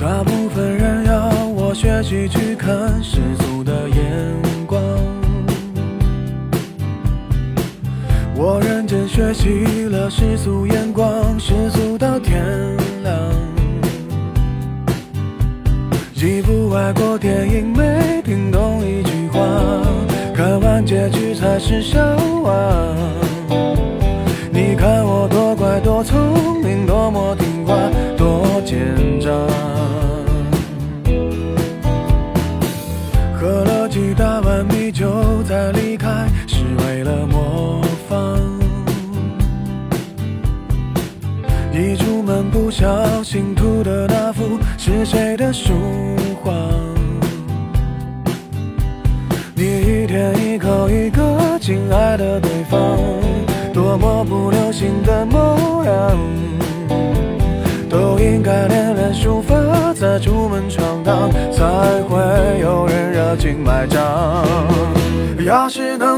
大部分人要我学习去看世俗的眼光，我认真学习了世俗眼光，世俗到天亮。一部外国电影没听懂一句话，看完结局才是笑话。你看我多乖多聪明，多么几大碗米酒再离开，是为了模仿。一出门不小心涂的那幅是谁的书画？你一天一口一个亲爱的对方，多么不流行的模样，都应该练练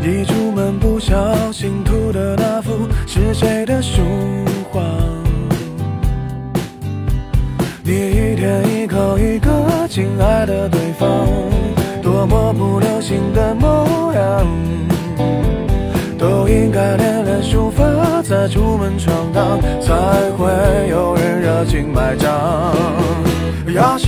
一出门不小心涂的那幅是谁的书画？你一天一口一个亲爱的对方，多么不流行的模样，都应该练练书法再出门闯荡，才会有人热情买账。要是